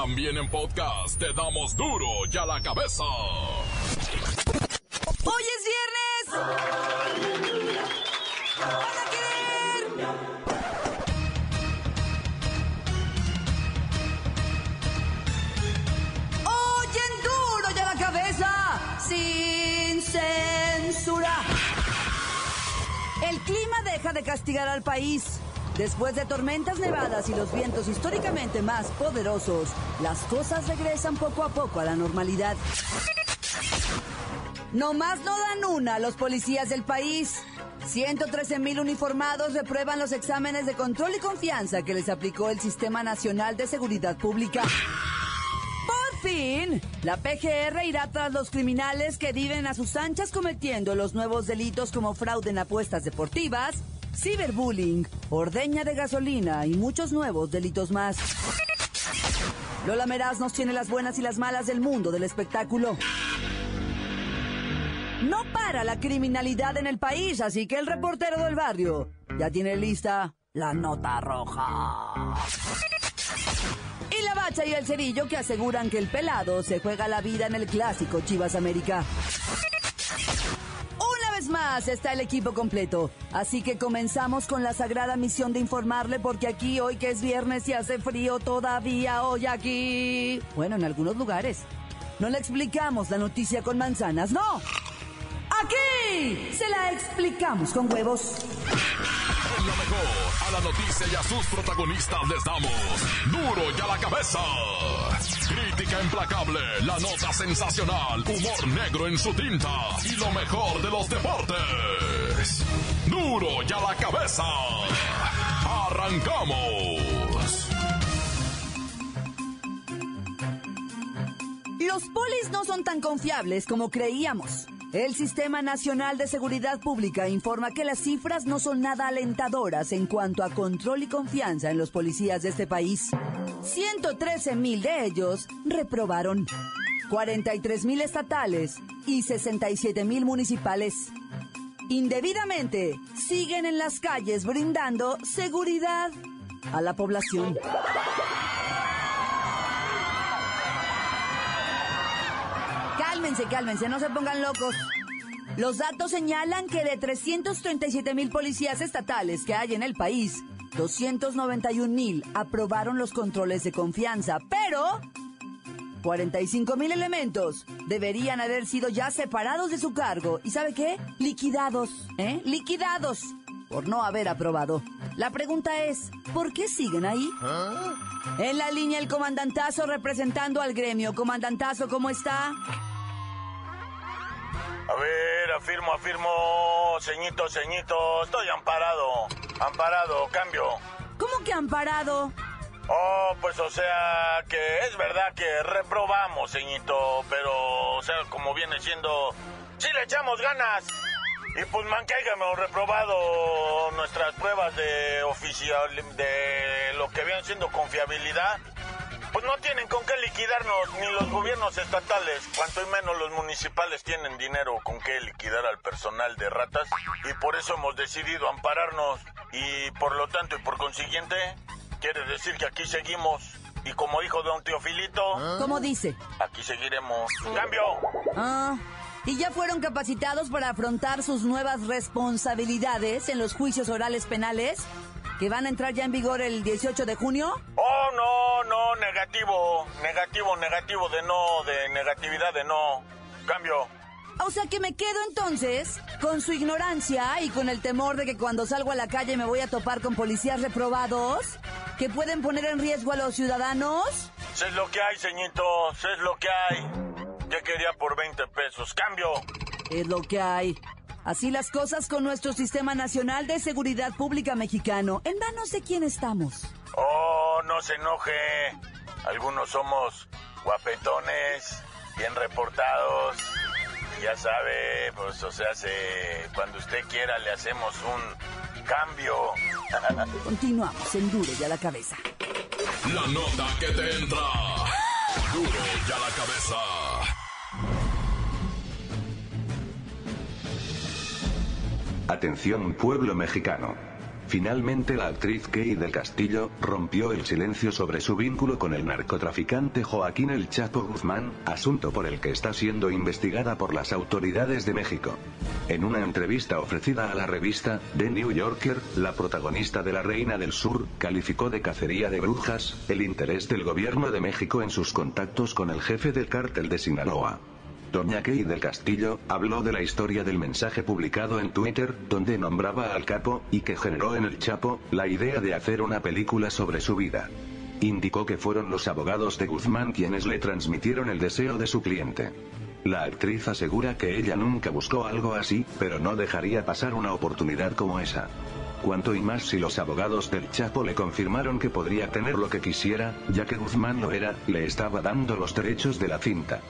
También en podcast te damos duro y a la cabeza. ¡Hoy es viernes! ¡Van a querer! ¡Oyen duro y a la cabeza! ¡Sin censura! El clima deja de castigar al país. Después de tormentas nevadas y los vientos históricamente más poderosos, las cosas regresan poco a poco a la normalidad. No más no dan una los policías del país. 113 mil uniformados reprueban los exámenes de control y confianza que les aplicó el Sistema Nacional de Seguridad Pública. Por fin, la PGR irá tras los criminales que viven a sus anchas cometiendo los nuevos delitos como fraude en apuestas deportivas, ciberbullying, ordeña de gasolina y muchos nuevos delitos más. Lola Meraz nos tiene las buenas y las malas del mundo del espectáculo. No para la criminalidad en el país, así que el reportero del barrio ya tiene lista la nota roja. Y la bacha y el cerillo que aseguran que el pelado se juega la vida en el clásico Chivas América. Más está el equipo completo, así que comenzamos con la sagrada misión de informarle porque aquí hoy que es viernes y hace frío todavía hoy aquí. Bueno, en algunos lugares. No le explicamos la noticia con manzanas, no. Aquí se la explicamos con huevos. La noticia y a sus protagonistas les damos duro y a la cabeza. Crítica implacable, la nota sensacional, humor negro en su tinta y lo mejor de los deportes. Duro y a la cabeza. Arrancamos. Los polis no son tan confiables como creíamos. El Sistema Nacional de Seguridad Pública informa que las cifras no son nada alentadoras en cuanto a control y confianza en los policías de este país. 113 mil de ellos reprobaron, 43 mil estatales y 67 mil municipales. Indebidamente siguen en las calles brindando seguridad a la población. Cálmense, cálmense, no se pongan locos. Los datos señalan que de 337 mil policías estatales que hay en el país, 291 mil aprobaron los controles de confianza, pero 45 mil elementos deberían haber sido ya separados de su cargo y ¿sabe qué? Liquidados, ¿eh? Liquidados por no haber aprobado. La pregunta es, ¿por qué siguen ahí? En la línea el comandantazo representando al gremio. Comandantazo, ¿cómo está? A ver, afirmo, afirmo, ceñito, ceñito, estoy amparado, amparado, cambio. ¿Cómo que han parado? Oh, pues o sea que es verdad que reprobamos, ceñito, pero o sea, como viene siendo, sí le echamos ganas. Y pues man, que hayamos reprobado nuestras pruebas de oficial, de lo que viene siendo confiabilidad, pues no tienen con qué liquidarnos ni los gobiernos estatales, cuanto y menos los municipales tienen dinero con qué liquidar al personal de ratas y por eso hemos decidido ampararnos y por lo tanto y por consiguiente quiere decir que aquí seguimos y como dijo don Teofilito, ¿Cómo dice? aquí seguiremos. Cambio. Ah, ¿y ya fueron capacitados para afrontar sus nuevas responsabilidades en los juicios orales penales que van a entrar ya en vigor el 18 de junio? Oh, no, no, negativo, negativo, negativo de no, de negatividad de no. Cambio. O sea que me quedo entonces con su ignorancia y con el temor de que cuando salgo a la calle me voy a topar con policías reprobados que pueden poner en riesgo a los ciudadanos. Es lo que hay, ceñito, sé es lo que hay. ¿Qué quería por 20 pesos? Cambio. Es lo que hay. Así las cosas con nuestro Sistema Nacional de Seguridad Pública mexicano. En vano sé quién estamos. Oh, no se enoje. Algunos somos guapetones, bien reportados. Ya sabe, pues o sea, se, cuando usted quiera le hacemos un cambio. Continuamos en Duro y a la cabeza. La nota que te entra. Duro y a la cabeza. Atención pueblo mexicano. Finalmente la actriz Kay del Castillo rompió el silencio sobre su vínculo con el narcotraficante Joaquín El Chapo Guzmán, asunto por el que está siendo investigada por las autoridades de México. En una entrevista ofrecida a la revista The New Yorker, la protagonista de La Reina del Sur calificó de cacería de brujas el interés del gobierno de México en sus contactos con el jefe del cártel de Sinaloa. Doña Kay del Castillo, habló de la historia del mensaje publicado en Twitter, donde nombraba al capo, y que generó en el Chapo, la idea de hacer una película sobre su vida. Indicó que fueron los abogados de Guzmán quienes le transmitieron el deseo de su cliente. La actriz asegura que ella nunca buscó algo así, pero no dejaría pasar una oportunidad como esa. Cuanto y más si los abogados del Chapo le confirmaron que podría tener lo que quisiera, ya que Guzmán lo era, le estaba dando los derechos de la cinta.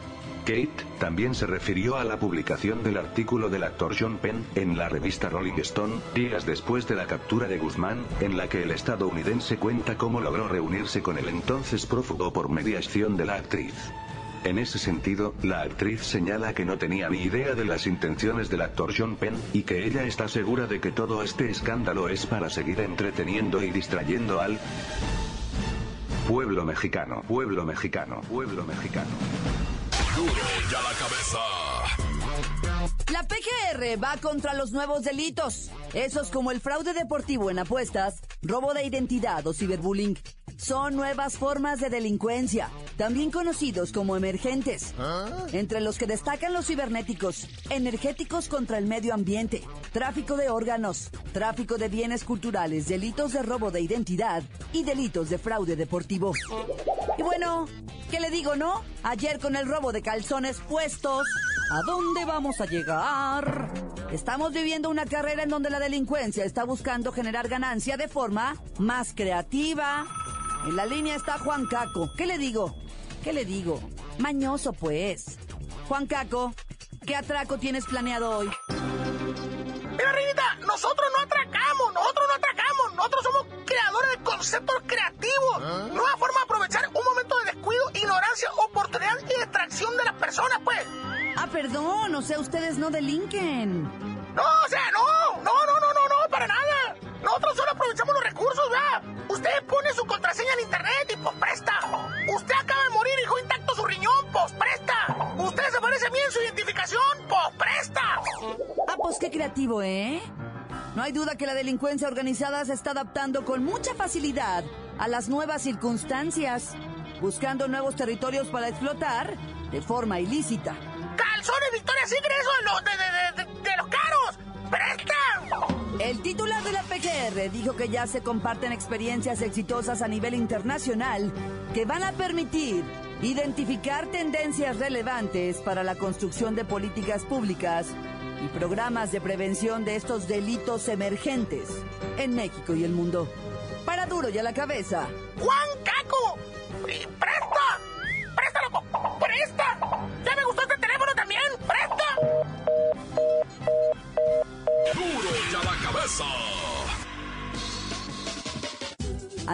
Kate también se refirió a la publicación del artículo del actor John Penn en la revista Rolling Stone, días después de la captura de Guzmán, en la que el estadounidense cuenta cómo logró reunirse con el entonces prófugo por mediación de la actriz. En ese sentido, la actriz señala que no tenía ni idea de las intenciones del actor John Penn, y que ella está segura de que todo este escándalo es para seguir entreteniendo y distrayendo al pueblo mexicano, pueblo mexicano, pueblo mexicano. Duro la cabeza. La PGR va contra los nuevos delitos, esos como el fraude deportivo en apuestas, robo de identidad o ciberbullying. Son nuevas formas de delincuencia, también conocidos como emergentes, entre los que destacan los cibernéticos, energéticos contra el medio ambiente, tráfico de órganos, tráfico de bienes culturales, delitos de robo de identidad y delitos de fraude deportivo. Y bueno, ¿qué le digo, no? Ayer con el robo de calzones puestos, ¿a dónde vamos a llegar? Estamos viviendo una carrera en donde la delincuencia está buscando generar ganancia de forma más creativa. En la línea está Juan Caco. ¿Qué le digo? ¿Qué le digo? Mañoso, pues. Juan Caco, ¿qué atraco tienes planeado hoy? Mira, Reinita, nosotros no atracamos, nosotros no atracamos, nosotros somos creadores de conceptos creativos. Forma pues. Ah, perdón, o sea, ustedes no delinquen. No, o sea, no, no, no, no, no, no, para nada. Nosotros solo aprovechamos los recursos, ¿verdad? Usted pone su contraseña en internet y pues presta. Usted acaba de morir y dejó intacto su riñón, pues presta. Usted se parece bien su identificación, pues presta. Ah, pues qué creativo, ¿eh? No hay duda que la delincuencia organizada se está adaptando con mucha facilidad a las nuevas circunstancias, buscando nuevos territorios para explotar de forma ilícita. Calzones Victoria Secret, eso de los, de, de, los caros. ¡Presta! El titular de la PGR dijo que ya se comparten experiencias exitosas a nivel internacional que van a permitir identificar tendencias relevantes para la construcción de políticas públicas y programas de prevención de estos delitos emergentes en México y el mundo. Para duro y a la cabeza. ¡Juan!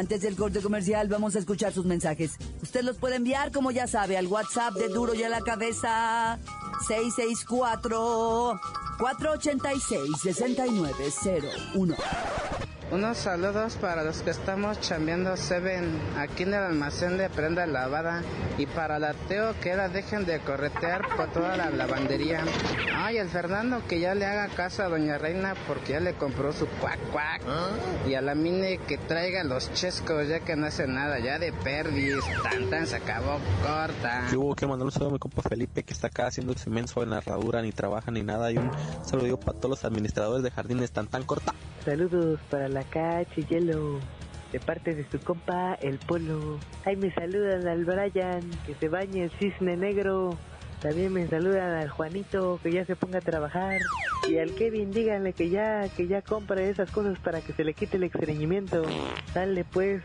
Antes del corte comercial vamos a escuchar sus mensajes. Usted los puede enviar, como ya sabe, al WhatsApp de Duro y a la Cabeza 664 486 6901. Unos saludos para los que estamos chambeando Seven aquí en el almacén de prenda lavada y para la Teo que la dejen de corretear por toda la lavandería. Ay, el Fernando que ya le haga caso a Doña Reina porque ya le compró su cuac cuac. Y a la Mine que traiga los chescos ya que no hace nada, ya de perdis. Tan tan se acabó corta. Yo hubo que mandar un saludo a mi compa Felipe que está acá haciendo inmenso en la herradura, ni trabaja ni nada. Y un saludo para todos los administradores de jardines tan tan corta. Saludos para la calle Hielo, de parte de su compa El Polo. Ahí me saludan al Brian, que se bañe el cisne negro. También me saludan al Juanito, que ya se ponga a trabajar. Y al Kevin, díganle que ya, que ya compre esas cosas para que se le quite el estreñimiento. Dale pues,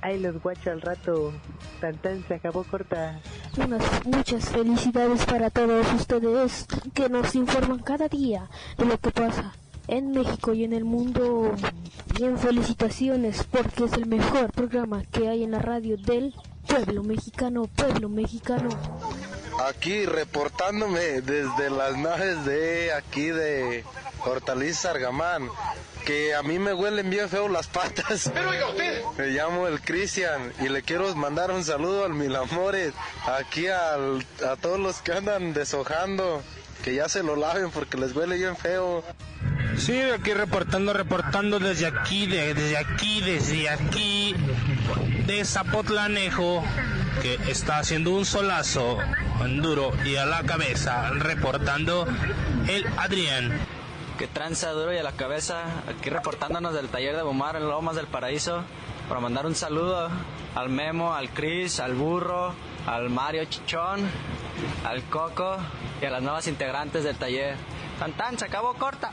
ahí los guacho al rato. Tan se acabó corta. Unas muchas felicidades para todos ustedes que nos informan cada día de lo que pasa en México y en el mundo. Bien, felicitaciones porque es el mejor programa que hay en la radio del pueblo mexicano, pueblo mexicano. Aquí reportándome desde las naves de aquí de Hortaliza Argamán. que a mí me huelen bien feo las patas. Pero oiga usted. Me llamo el Cristian y le quiero mandar un saludo al Mil Amores, aquí al, a todos los que andan deshojando, que ya se lo laven porque les huele bien feo. Sí, aquí reportando, reportando desde aquí, de- desde aquí, desde aquí, de Zapotlanejo, que está haciendo un solazo duro y a la cabeza, reportando el Adrián. Que tranza duro y a la cabeza, aquí reportándonos del taller de Bomar en Lomas del Paraíso, para mandar un saludo al Memo, al Chris, al Burro, al Mario Chichón, al Coco y a las nuevas integrantes del taller. Tan tan, se acabó corta.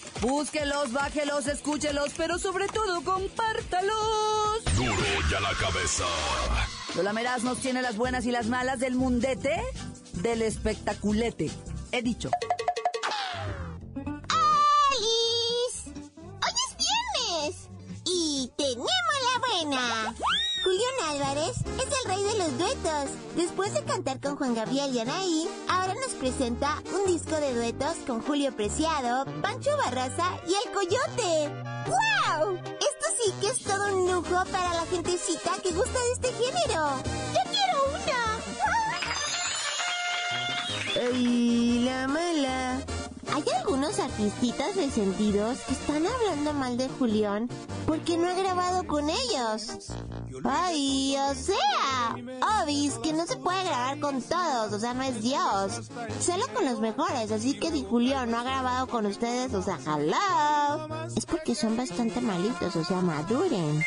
búsquelos, bájelos, escúchelos, pero sobre todo compártalos. Duro y a la cabeza. Lola Meraz nos tiene las buenas y las malas del mundete del espectaculete. He dicho. Después de cantar con Juan Gabriel y Anaí, ahora nos presenta un disco de duetos con Julio Preciado, Pancho Barraza y El Coyote. ¡Wow! Esto sí que es todo un lujo para la gentecita que gusta de este género. ¡Yo quiero una! ¡Ay, la mala! Hay algunos artistitas resentidos que están hablando mal de Julián porque no ha grabado con ellos. Ay, o sea, obis que no se puede grabar con todos, o sea, no es Dios. Solo con los mejores, así que si Julián no ha grabado con ustedes, o sea, hello, es porque son bastante malitos, o sea, maduren.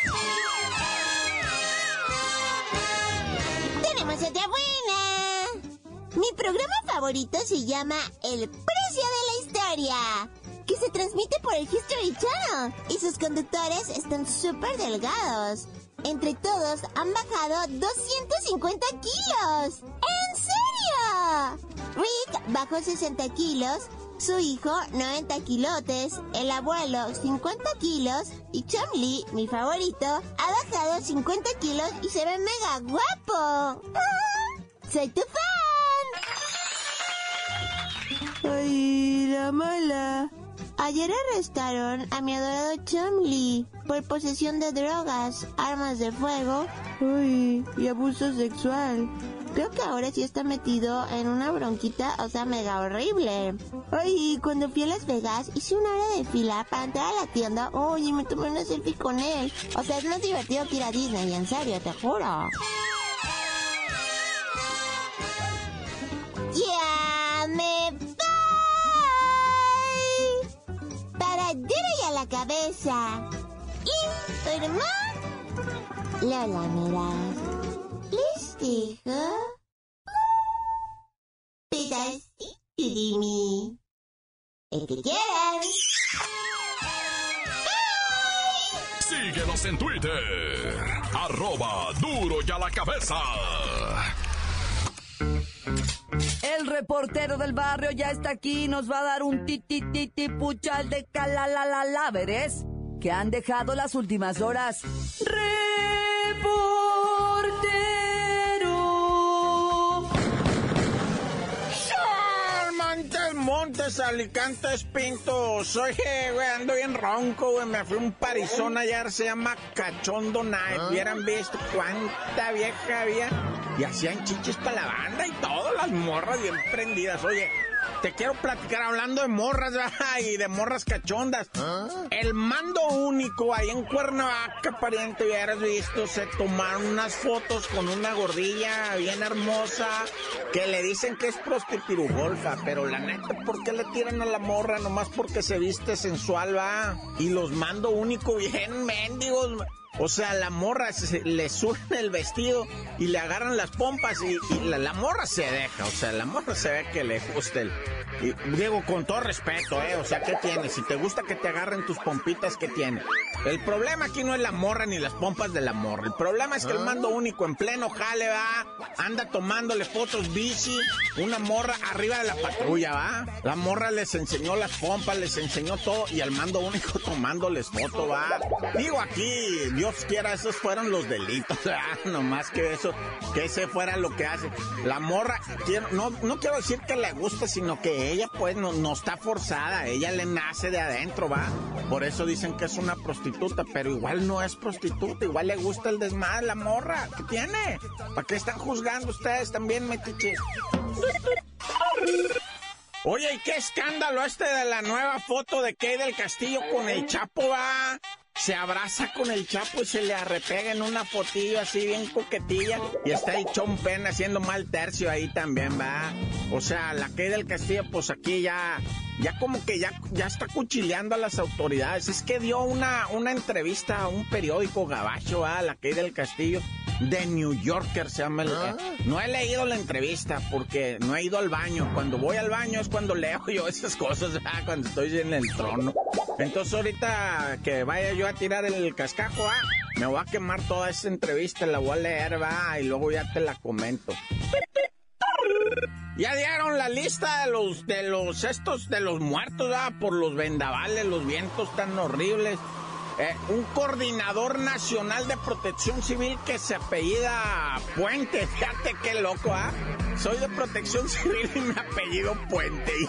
Tenemos otra buena. Mi programa favorito se llama El Que se transmite por el History Channel y sus conductores están súper delgados. Entre todos han bajado 250 kilos. ¿En serio? Rick bajó 60 kilos, su hijo 90 kilotes, el abuelo 50 kilos y Chumley, mi favorito, ha bajado 50 kilos y se ve mega guapo. ¡Soy tu fan! Ay, la mala. Ayer arrestaron a mi adorado Chumley por posesión de drogas, armas de fuego uy, y abuso sexual. Creo que ahora sí está metido en una bronquita, o sea, mega horrible. Ay, cuando fui a Las Vegas hice una hora de fila para entrar a la tienda, uy, y me tomé una selfie con él. O sea, es más divertido que ir a Disney, en serio, te juro. La cabeza. Informó Lola Meraz. Les dejo pedacito de mí. El que quieran. Síguenos en Twitter, arroba duro y a la cabeza. El reportero del barrio ya está aquí y nos va a dar un titi puchal de calalalaveres que han dejado las últimas horas. ¡Reportero! Montes, Montes, Alicantes, Pintos. Oye, güey, ando bien ronco, güey. Me fui a un parizón ayer, se llama Cachondo Night. Hubieran visto cuánta vieja había. Y hacían chichis para la banda y todas las morras bien prendidas. Oye, te quiero platicar hablando de morras ¿verdad? y de morras cachondas. El mando único ahí en Cuernavaca, pariente, hubieras visto, se tomaron unas fotos con una gordilla bien hermosa que le dicen que es prostiturugolfa, pero la neta, ¿por qué le tiran a la morra nomás porque se viste sensual, va? Y los mando único bien mendigos. O sea, la morra se- le suben el vestido y le agarran las pompas y, y la, la morra se deja. O sea, la morra se ve que le gusta el... y digo, con todo respeto, ¿eh? O sea, ¿qué tiene? Si te gusta que te agarren tus pompitas, ¿qué tiene? El problema aquí no es la morra ni las pompas de la morra. El problema es que el mando único en pleno jale, va, anda tomándole fotos bici, una morra arriba de la patrulla, va. La morra les enseñó las pompas, les enseñó todo y al mando único tomándoles foto, va. Digo aquí, Dios quiera, esos fueron los delitos, ¿verdad? No más que eso, que ese fuera lo que hace. La morra, quiero, no, no quiero decir que le guste, sino que ella pues no, no está forzada, ella le nace de adentro, va. Por eso dicen que es una prostituta, pero igual no es prostituta, igual le gusta el desmadre, la morra, ¿qué tiene? ¿Para qué están juzgando ustedes también, metiches? Oye, ¿y qué escándalo este de la nueva foto de Kay del Castillo con el Chapo, va? Se abraza con el Chapo y se le arrepega en una fotillo así bien coquetilla. Y está ahí Chon Pen haciendo mal tercio ahí también, va. O sea, la Kay del Castillo, pues aquí ya, ya como que ya, ya está cuchileando a las autoridades. Es que dio una, una entrevista a un periódico gabacho, va, la Kay del Castillo. De New Yorker se llama el... No he leído la entrevista porque no he ido al baño. Cuando voy al baño es cuando leo yo esas cosas, ah, cuando estoy en el trono. Entonces ahorita que vaya yo a tirar el cascajo, ah, me voy a quemar toda esa entrevista, la voy a leer, va, y luego ya te la comento. Ya dieron la lista de los, de los, estos, de los muertos, ah, por los vendavales, los vientos tan horribles. Eh, un coordinador nacional de protección civil que se apellida Puente. Fíjate qué loco, ¿ah? Soy de protección civil y me apellido Puente.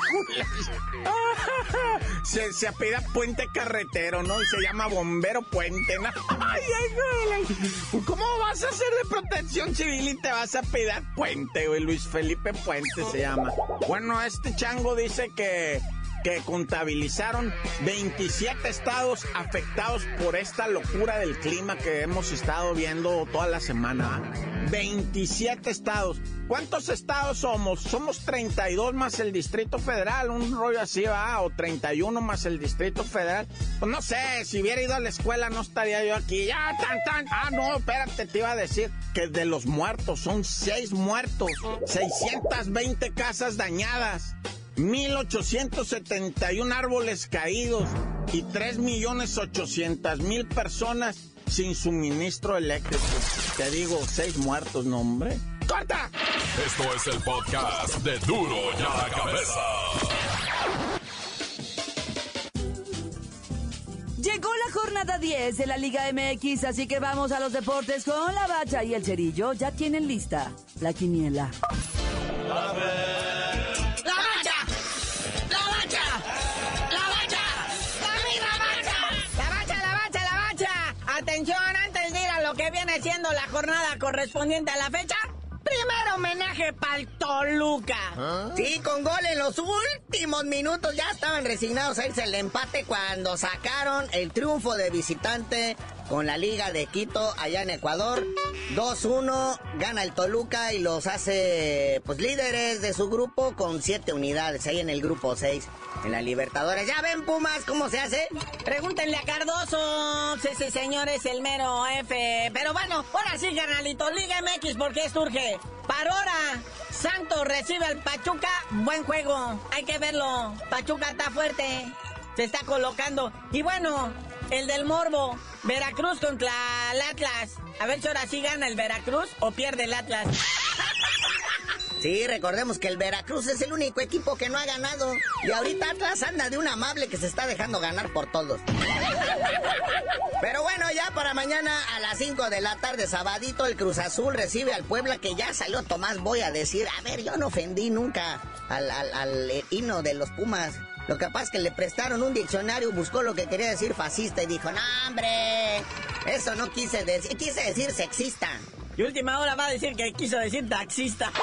Se, se apellida Puente Carretero, ¿no? Y se llama Bombero Puente, ¿no? ¿Cómo vas a ser de protección civil y te vas a apellidar Puente, güey? Luis Felipe Puente se llama. Bueno, este chango dice que que contabilizaron 27 estados afectados por esta locura del clima que hemos estado viendo toda la semana. 27 estados. ¿Cuántos estados somos? Somos 32 más el Distrito Federal, un rollo así, va, o 31 más el Distrito Federal. Pues no sé, si hubiera ido a la escuela no estaría yo aquí. Ya, tan, tan. Ah, no, espérate, te iba a decir que de los muertos son 6 muertos, 620 casas dañadas. 1.871 árboles caídos y 3.800.000 personas sin suministro eléctrico. Te digo, seis muertos, no, hombre. ¡Corta! Esto es el podcast de Duro y a la Cabeza. Llegó la jornada 10 de la Liga MX, así que vamos a los deportes con la bacha y el cerillo. Ya tienen lista la quiniela. ¡La Atención, antes de ir a lo que viene siendo la jornada correspondiente a la fecha. Primero homenaje pa'l Toluca. Sí, con gol en los últimos minutos ya estaban resignados a irse el empate cuando sacaron el triunfo de visitante con la Liga de Quito allá en Ecuador. 2-1 gana el Toluca y los hace pues líderes de su grupo con 7 unidades ahí en el grupo 6 en la Libertadores. ¿Ya ven Pumas cómo se hace? Pregúntenle a Cardoso. Sí, señor, es el mero F. Pero bueno, ahora sí, carnalito. Liga MX, porque esto urge. Parora. Santos recibe al Pachuca. Buen juego. Hay que verlo. Pachuca está fuerte. Se está colocando. Y bueno, el del Morbo. Veracruz contra el Atlas. A ver si ahora sí gana el Veracruz o pierde el Atlas. Sí, recordemos que el Veracruz es el único equipo que no ha ganado. Y ahorita Atlas anda de un amable que se está dejando ganar por todos. Pero bueno, ya para mañana a las 5 de la tarde, sabadito, el Cruz Azul recibe al Puebla que ya salió Tomás. Voy a decir, a ver, yo no ofendí nunca al, al, eh, de los Pumas. Lo que es que le prestaron un diccionario, buscó lo que quería decir fascista y dijo, no, hombre, eso no quise decir, quise decir sexista. Y última hora va a decir que quiso decir taxista.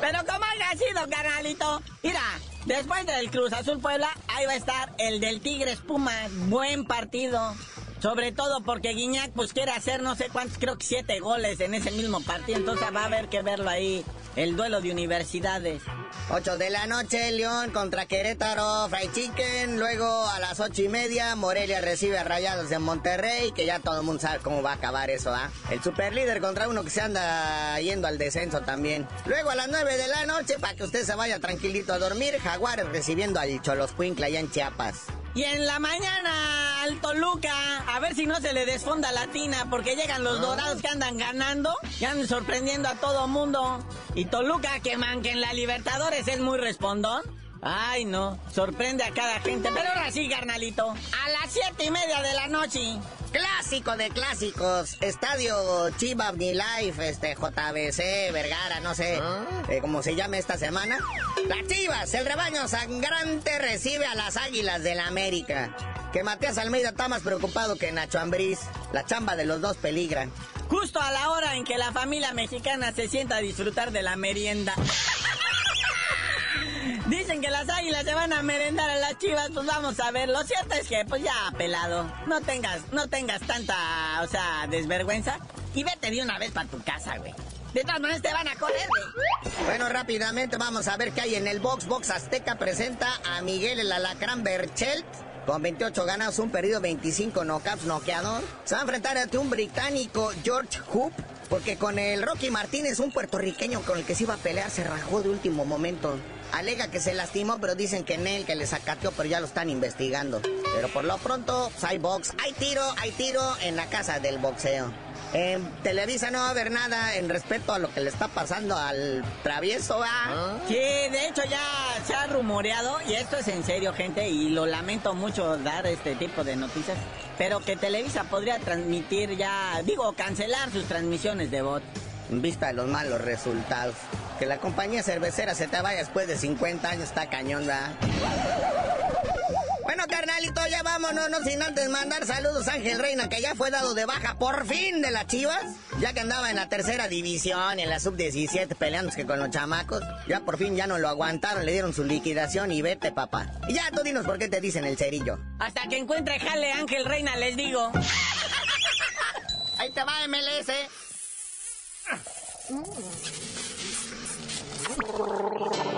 Pero como haya sido, carnalito, mira, después del Cruz Azul Puebla, ahí va a estar el del Tigres Pumas. Buen partido. Sobre todo porque Guiñac pues quiere hacer no sé cuántos, creo que siete goles en ese mismo partido. Entonces va a haber que verlo ahí el duelo de universidades. 8 de la noche, León contra Querétaro, Fried Chicken. Luego a las ocho y media, Morelia recibe a Rayados de Monterrey, que ya todo el mundo sabe cómo va a acabar eso, ¿ah? El superlíder contra uno que se anda yendo al descenso también. Luego a las 9 de la noche, para que usted se vaya tranquilito a dormir, Jaguares recibiendo al Choloscuincle allá en Chiapas. Y en la mañana al Toluca, a ver si no se le desfonda la tina, porque llegan los dorados que andan ganando y andan sorprendiendo a todo mundo. Y Toluca, que man, que en la Libertadores es muy respondón. Ay, no, sorprende a cada gente. Pero ahora sí, carnalito, a las siete y media de la noche. Clásico de clásicos, Estadio Chiva Life, este JBC, Vergara, no sé eh, cómo se llama esta semana. Las Chivas, el rebaño sangrante recibe a las Águilas del la América. Que Matías Almeida está más preocupado que Nacho Ambriz. La chamba de los dos peligra. Justo a la hora en que la familia mexicana se sienta a disfrutar de la merienda. Dicen que las águilas se van a merendar a las chivas, pues vamos a ver. Lo cierto es que, pues ya, pelado, no tengas, no tengas tanta, o sea, desvergüenza y vete de una vez para tu casa, güey. De todas maneras te van a correr, güey. Bueno, rápidamente vamos a ver qué hay en el box. Box Azteca presenta a Miguel el Alacrán Berchelt. Con 28 ganados, un perdido, 25 knockouts, noqueador. Se va a enfrentar ante un británico, George Hoop. Porque con el Rocky Martínez, un puertorriqueño con el que se iba a pelear, se rajó de último momento. Alega que se lastimó, pero dicen que en él, que le sacateó, pero ya lo están investigando. Pero por lo pronto, pues, hay box, hay tiro, hay tiro en la casa del boxeo. En Televisa no va a haber nada en respecto a lo que le está pasando al travieso, ¿ah? Sí, de hecho ya se ha rumoreado, y esto es en serio, gente, y lo lamento mucho dar este tipo de noticias, pero que Televisa podría transmitir ya, digo, cancelar sus transmisiones de bot. En vista de los malos resultados. Que la compañía cervecera se te vaya después de 50 años está cañón, ¿verdad? Bueno, carnalito, ya vámonos, no sin antes mandar saludos a Ángel Reina, que ya fue dado de baja por fin de las chivas, ya que andaba en la tercera división, en la sub-17, peleándose con los chamacos. Ya por fin ya no lo aguantaron, le dieron su liquidación y vete, papá. Y ya tú dinos por qué te dicen el cerillo. Hasta que encuentre jale Ángel Reina, les digo. Ahí te va, MLS. ¡La